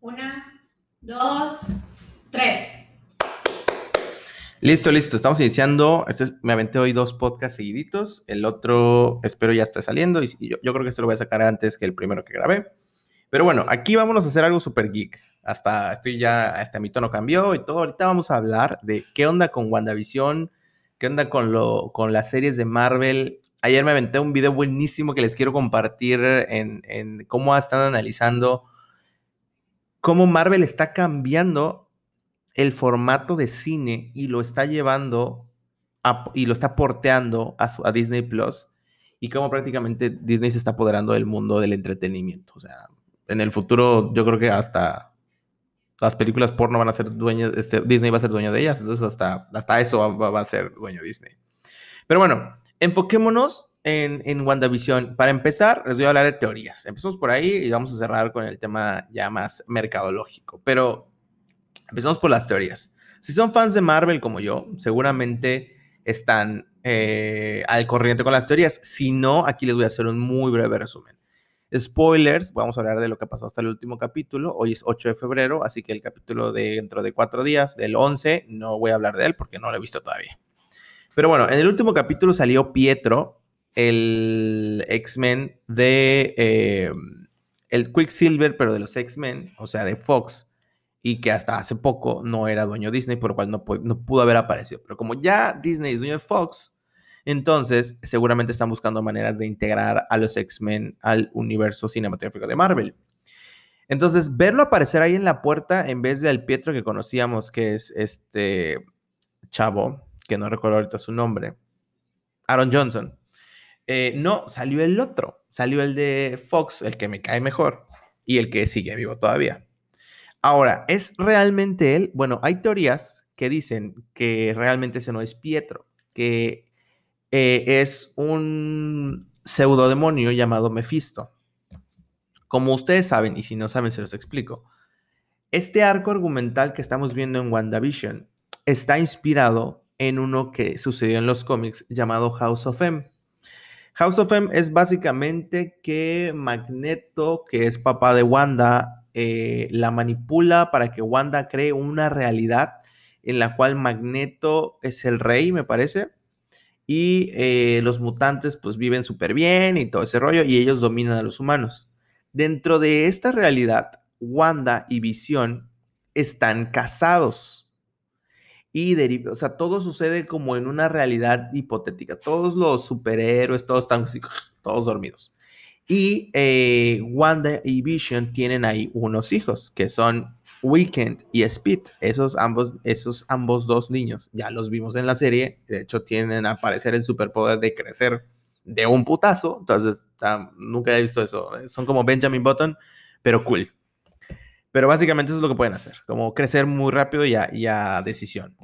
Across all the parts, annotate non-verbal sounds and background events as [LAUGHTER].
Una, dos, tres. Listo, listo. Estamos iniciando. Este es- me aventé hoy dos podcasts seguiditos. El otro espero ya esté saliendo. Y yo creo que este lo voy a sacar antes que el primero que grabé. Pero bueno, aquí vámonos a hacer algo super geek. Hasta estoy ya, hasta mi tono cambió y todo. Ahorita vamos a hablar de qué onda con WandaVision, qué onda con, lo, con las series de Marvel. Ayer me aventé un video buenísimo que les quiero compartir en, en cómo están analizando cómo Marvel está cambiando el formato de cine y lo está llevando y lo está porteando a, Disney Plus y cómo prácticamente Disney se está apoderando del mundo del entretenimiento. O sea, en el futuro yo creo que hasta las películas porno van a ser dueñas, este, Disney va a ser dueño de ellas, entonces hasta, hasta eso va, va- va a ser dueño Disney. Pero bueno, enfoquémonos en, en WandaVision. Para empezar, les voy a hablar de teorías. Empezamos por ahí y vamos a cerrar con el tema ya más mercadológico. Pero empezamos por las teorías. Si son fans de Marvel como yo, seguramente están eh, al corriente con las teorías. Si no, aquí les voy a hacer un muy breve resumen. Spoilers, vamos a hablar de lo que pasó hasta el último capítulo. Hoy es 8 de febrero, así que el capítulo de dentro de cuatro días, del 11, no voy a hablar de él porque no lo he visto todavía. Pero bueno, en el último capítulo salió Pietro, el X-Men de... eh, el Quicksilver, pero de los X-Men, o sea, de Fox, y que hasta hace poco no era dueño de Disney, por lo cual no, no pudo haber aparecido. Pero como ya Disney es dueño de Fox, entonces seguramente están buscando maneras de integrar a los X-Men al universo cinematográfico de Marvel. Entonces, verlo aparecer ahí en la puerta en vez del Pietro que conocíamos, que es este chavo, que no recuerdo ahorita su nombre, Aaron Johnson. Eh, no, salió el otro, salió el de Fox, el que me cae mejor y el que sigue vivo todavía. Ahora, ¿es realmente él? Bueno, hay teorías que dicen que realmente ese no es Pietro, que eh, es un pseudodemonio llamado Mephisto. Como ustedes saben, y si no saben, se los explico. Este arco argumental que estamos viendo en WandaVision está inspirado en uno que sucedió en los cómics llamado House of M. House of M es básicamente que Magneto, que es papá de Wanda, eh, la manipula para que Wanda cree una realidad en la cual Magneto es el rey, me parece, y eh, los mutantes pues viven súper bien y todo ese rollo, y ellos dominan a los humanos. Dentro de esta realidad, Wanda y Visión están casados. Y deriva, o sea, todo sucede como en una realidad hipotética. Todos los superhéroes, todos están así, [LAUGHS] todos dormidos. Y eh, Wanda y Vision tienen ahí unos hijos, que son Weekend y Speed. Esos ambos, esos ambos dos niños, ya los vimos en la serie. De hecho, tienen a aparecer el superpoder de crecer de un putazo. Entonces, nunca he visto eso. eh, Son como Benjamin Button, pero cool. Pero básicamente eso es lo que pueden hacer, como crecer muy rápido y a, y a decisión.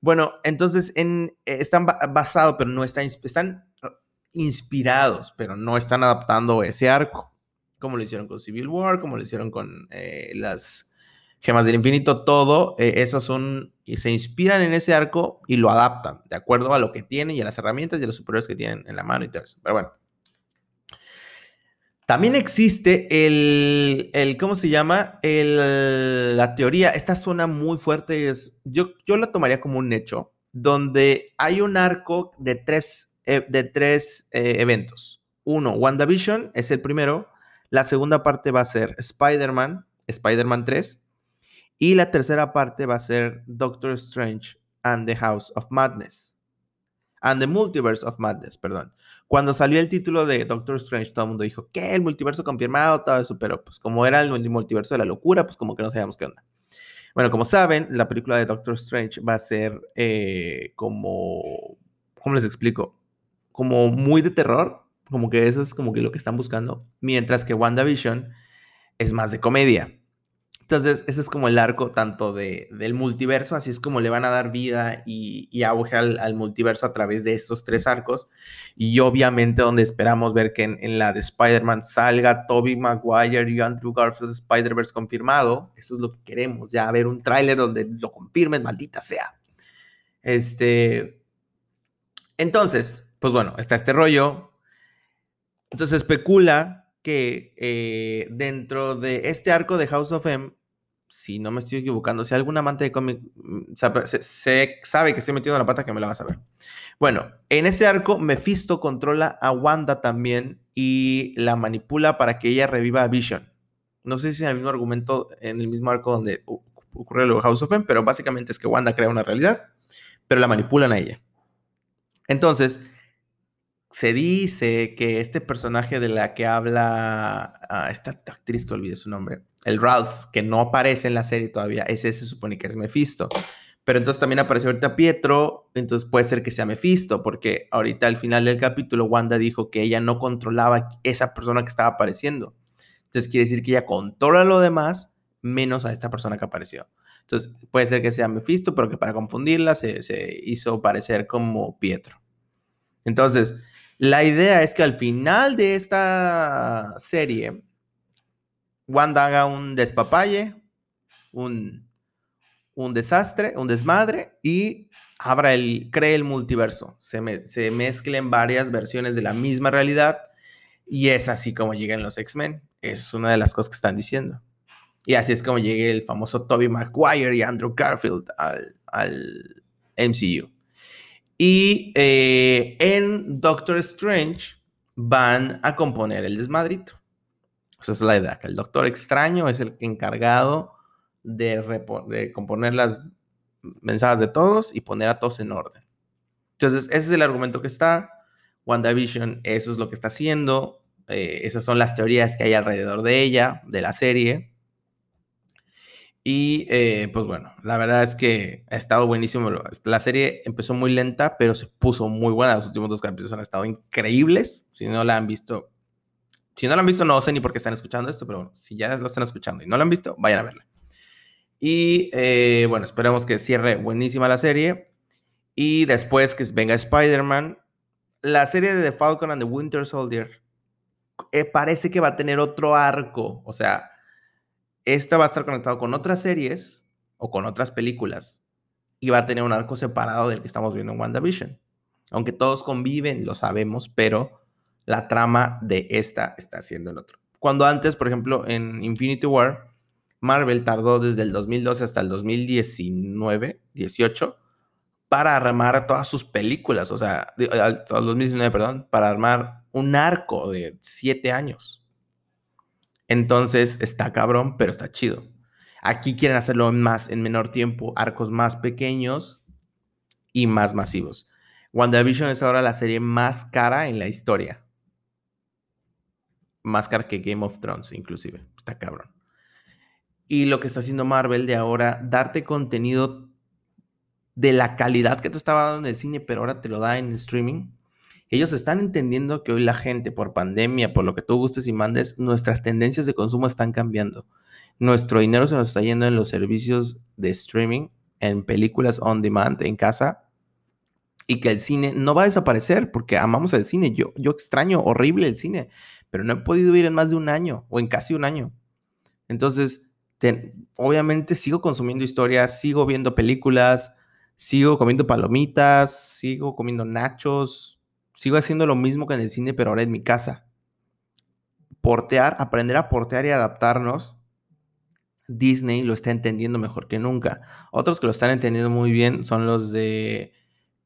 Bueno, entonces en, eh, están ba- basados, pero no están, están uh, inspirados, pero no están adaptando ese arco, como lo hicieron con Civil War, como lo hicieron con eh, las Gemas del Infinito, todo, eh, esos son, y se inspiran en ese arco y lo adaptan, de acuerdo a lo que tienen y a las herramientas y a los superiores que tienen en la mano y todo eso. Pero bueno. También existe el, el ¿cómo se llama? El, la teoría, esta suena muy fuerte, es, yo, yo la tomaría como un hecho, donde hay un arco de tres, eh, de tres eh, eventos. Uno, WandaVision es el primero, la segunda parte va a ser Spider-Man, Spider-Man 3, y la tercera parte va a ser Doctor Strange and the House of Madness. And the Multiverse of Madness, perdón. Cuando salió el título de Doctor Strange, todo el mundo dijo, ¿qué? El multiverso confirmado, todo eso, pero pues como era el multiverso de la locura, pues como que no sabíamos qué onda. Bueno, como saben, la película de Doctor Strange va a ser eh, como, ¿cómo les explico? Como muy de terror, como que eso es como que lo que están buscando, mientras que WandaVision es más de comedia. Entonces, ese es como el arco tanto de, del multiverso, así es como le van a dar vida y, y auge al, al, multiverso a través de estos tres arcos. Y obviamente donde esperamos ver que en, la de Spider-Man salga Tobey Maguire y Andrew Garfield Spider-Verse confirmado. Eso es lo que queremos, ya ver un tráiler donde lo confirmen, maldita sea. Este... Entonces, pues bueno, está este rollo. Entonces especula que eh, dentro de este arco de House of M, si no me estoy equivocando, si algún amante de cómic mm, se, sabe que estoy metiendo la pata, que me la vas a ver. Bueno, en ese arco, Mephisto controla a Wanda también y la manipula para que ella reviva a Vision. No sé si en el mismo argumento, en el mismo arco donde ocurre lo de House of M, pero básicamente es que Wanda crea una realidad, pero la manipulan a ella. Entonces, se dice que este personaje de la que habla ah, esta actriz que olvidé su nombre, el Ralph, que no aparece en la serie todavía, ese se supone que es Mephisto. Pero entonces también apareció ahorita Pietro, entonces puede ser que sea Mephisto, porque ahorita al final del capítulo Wanda dijo que ella no controlaba esa persona que estaba apareciendo. Entonces quiere decir que ella controla lo demás menos a esta persona que apareció. Entonces puede ser que sea Mephisto, pero que para confundirla se, se hizo parecer como Pietro. Entonces, la idea es que al final de esta serie, Wanda haga un despapalle, un, un desastre, un desmadre y abra el, cree el multiverso. Se, se mezclen varias versiones de la misma realidad y es así como llegan los X-Men. Es una de las cosas que están diciendo. Y así es como llegue el famoso Toby Maguire y Andrew Garfield al, al MCU. Y eh, en Doctor Strange van a componer el desmadrito. Esa es la idea, que el Doctor Extraño es el encargado de, componer las mensajes de todos y poner a todos en orden. Entonces, ese es el argumento que está. WandaVision, eso es lo que está haciendo. Eh, esas son las teorías que hay alrededor de ella, de la serie. Y eh, pues bueno, la verdad es que ha estado buenísimo. La serie empezó muy lenta, pero se puso muy buena. Los últimos dos capítulos han estado increíbles. Si no la han visto, si no la han visto, no sé ni por qué están escuchando esto, pero bueno, si ya lo están escuchando y no la han visto, vayan a verla. Y eh, bueno, esperemos que cierre buenísima la serie. Y después que venga Spider-Man, la serie de The Falcon and the Winter Soldier eh, parece que va a tener otro arco. O sea, esta va a estar conectado con otras series o con otras películas y va a tener un arco separado del que estamos viendo en WandaVision. Aunque todos conviven, lo sabemos, pero la trama de esta está siendo el otro. Cuando antes, por ejemplo, en Infinity War, Marvel tardó desde el 2012 hasta el 2019, 18, para armar todas sus películas, o sea, al 2019, perdón, para armar un arco de siete años. Entonces está cabrón, pero está chido. Aquí quieren hacerlo en más, en menor tiempo, arcos más pequeños y más masivos. WandaVision es ahora la serie más cara en la historia. Más cara que Game of Thrones, inclusive. Está cabrón. Y lo que está haciendo Marvel de ahora, darte contenido de la calidad que te estaba dando en el cine, pero ahora te lo da en streaming, ellos están entendiendo que hoy la gente, por pandemia, por lo que tú gustes y mandes, nuestras tendencias de consumo están cambiando. Nuestro dinero se nos está yendo en los servicios de streaming, en películas on demand, en casa, y que el cine no va a desaparecer porque amamos el cine. Yo, yo extraño horrible el cine, pero no he podido ir en más de un año o en casi un año. Entonces, obviamente sigo consumiendo historias, sigo viendo películas, sigo comiendo palomitas, sigo comiendo nachos, sigo haciendo lo mismo que en el cine, pero ahora en mi casa. Portear, aprender a portear y adaptarnos. Disney lo está entendiendo mejor que nunca. Otros que lo están entendiendo muy bien son los de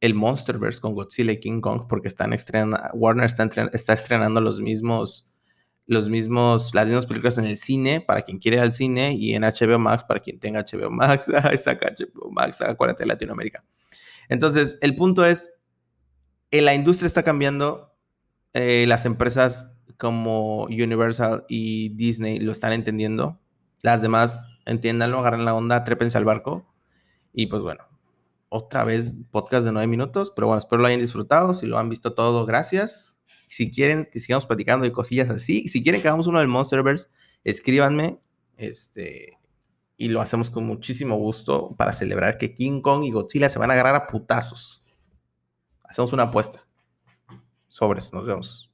el Monsterverse con Godzilla y King Kong, porque están estrenando, Warner está, está estrenando los mismos, los mismos, las mismas películas en el cine para quien quiere ir al cine y en HBO Max para quien tenga HBO [LAUGHS] Max, saca HBO Max, acuérdate de Latinoamérica. Entonces, el punto es, eh, la industria está cambiando. Eh, las empresas como Universal y Disney lo están entendiendo. Las demás, entiéndanlo, agarren la onda, trépense al barco. Y pues bueno, otra vez podcast de nueve minutos, pero bueno, espero lo hayan disfrutado. Si lo han visto todo, gracias. Si quieren que sigamos platicando de cosillas así, si quieren que hagamos uno del Monsterverse, escríbanme. Este, y lo hacemos con muchísimo gusto para celebrar que King Kong y Godzilla se van a agarrar a putazos. Hacemos una apuesta. Sobres, nos vemos.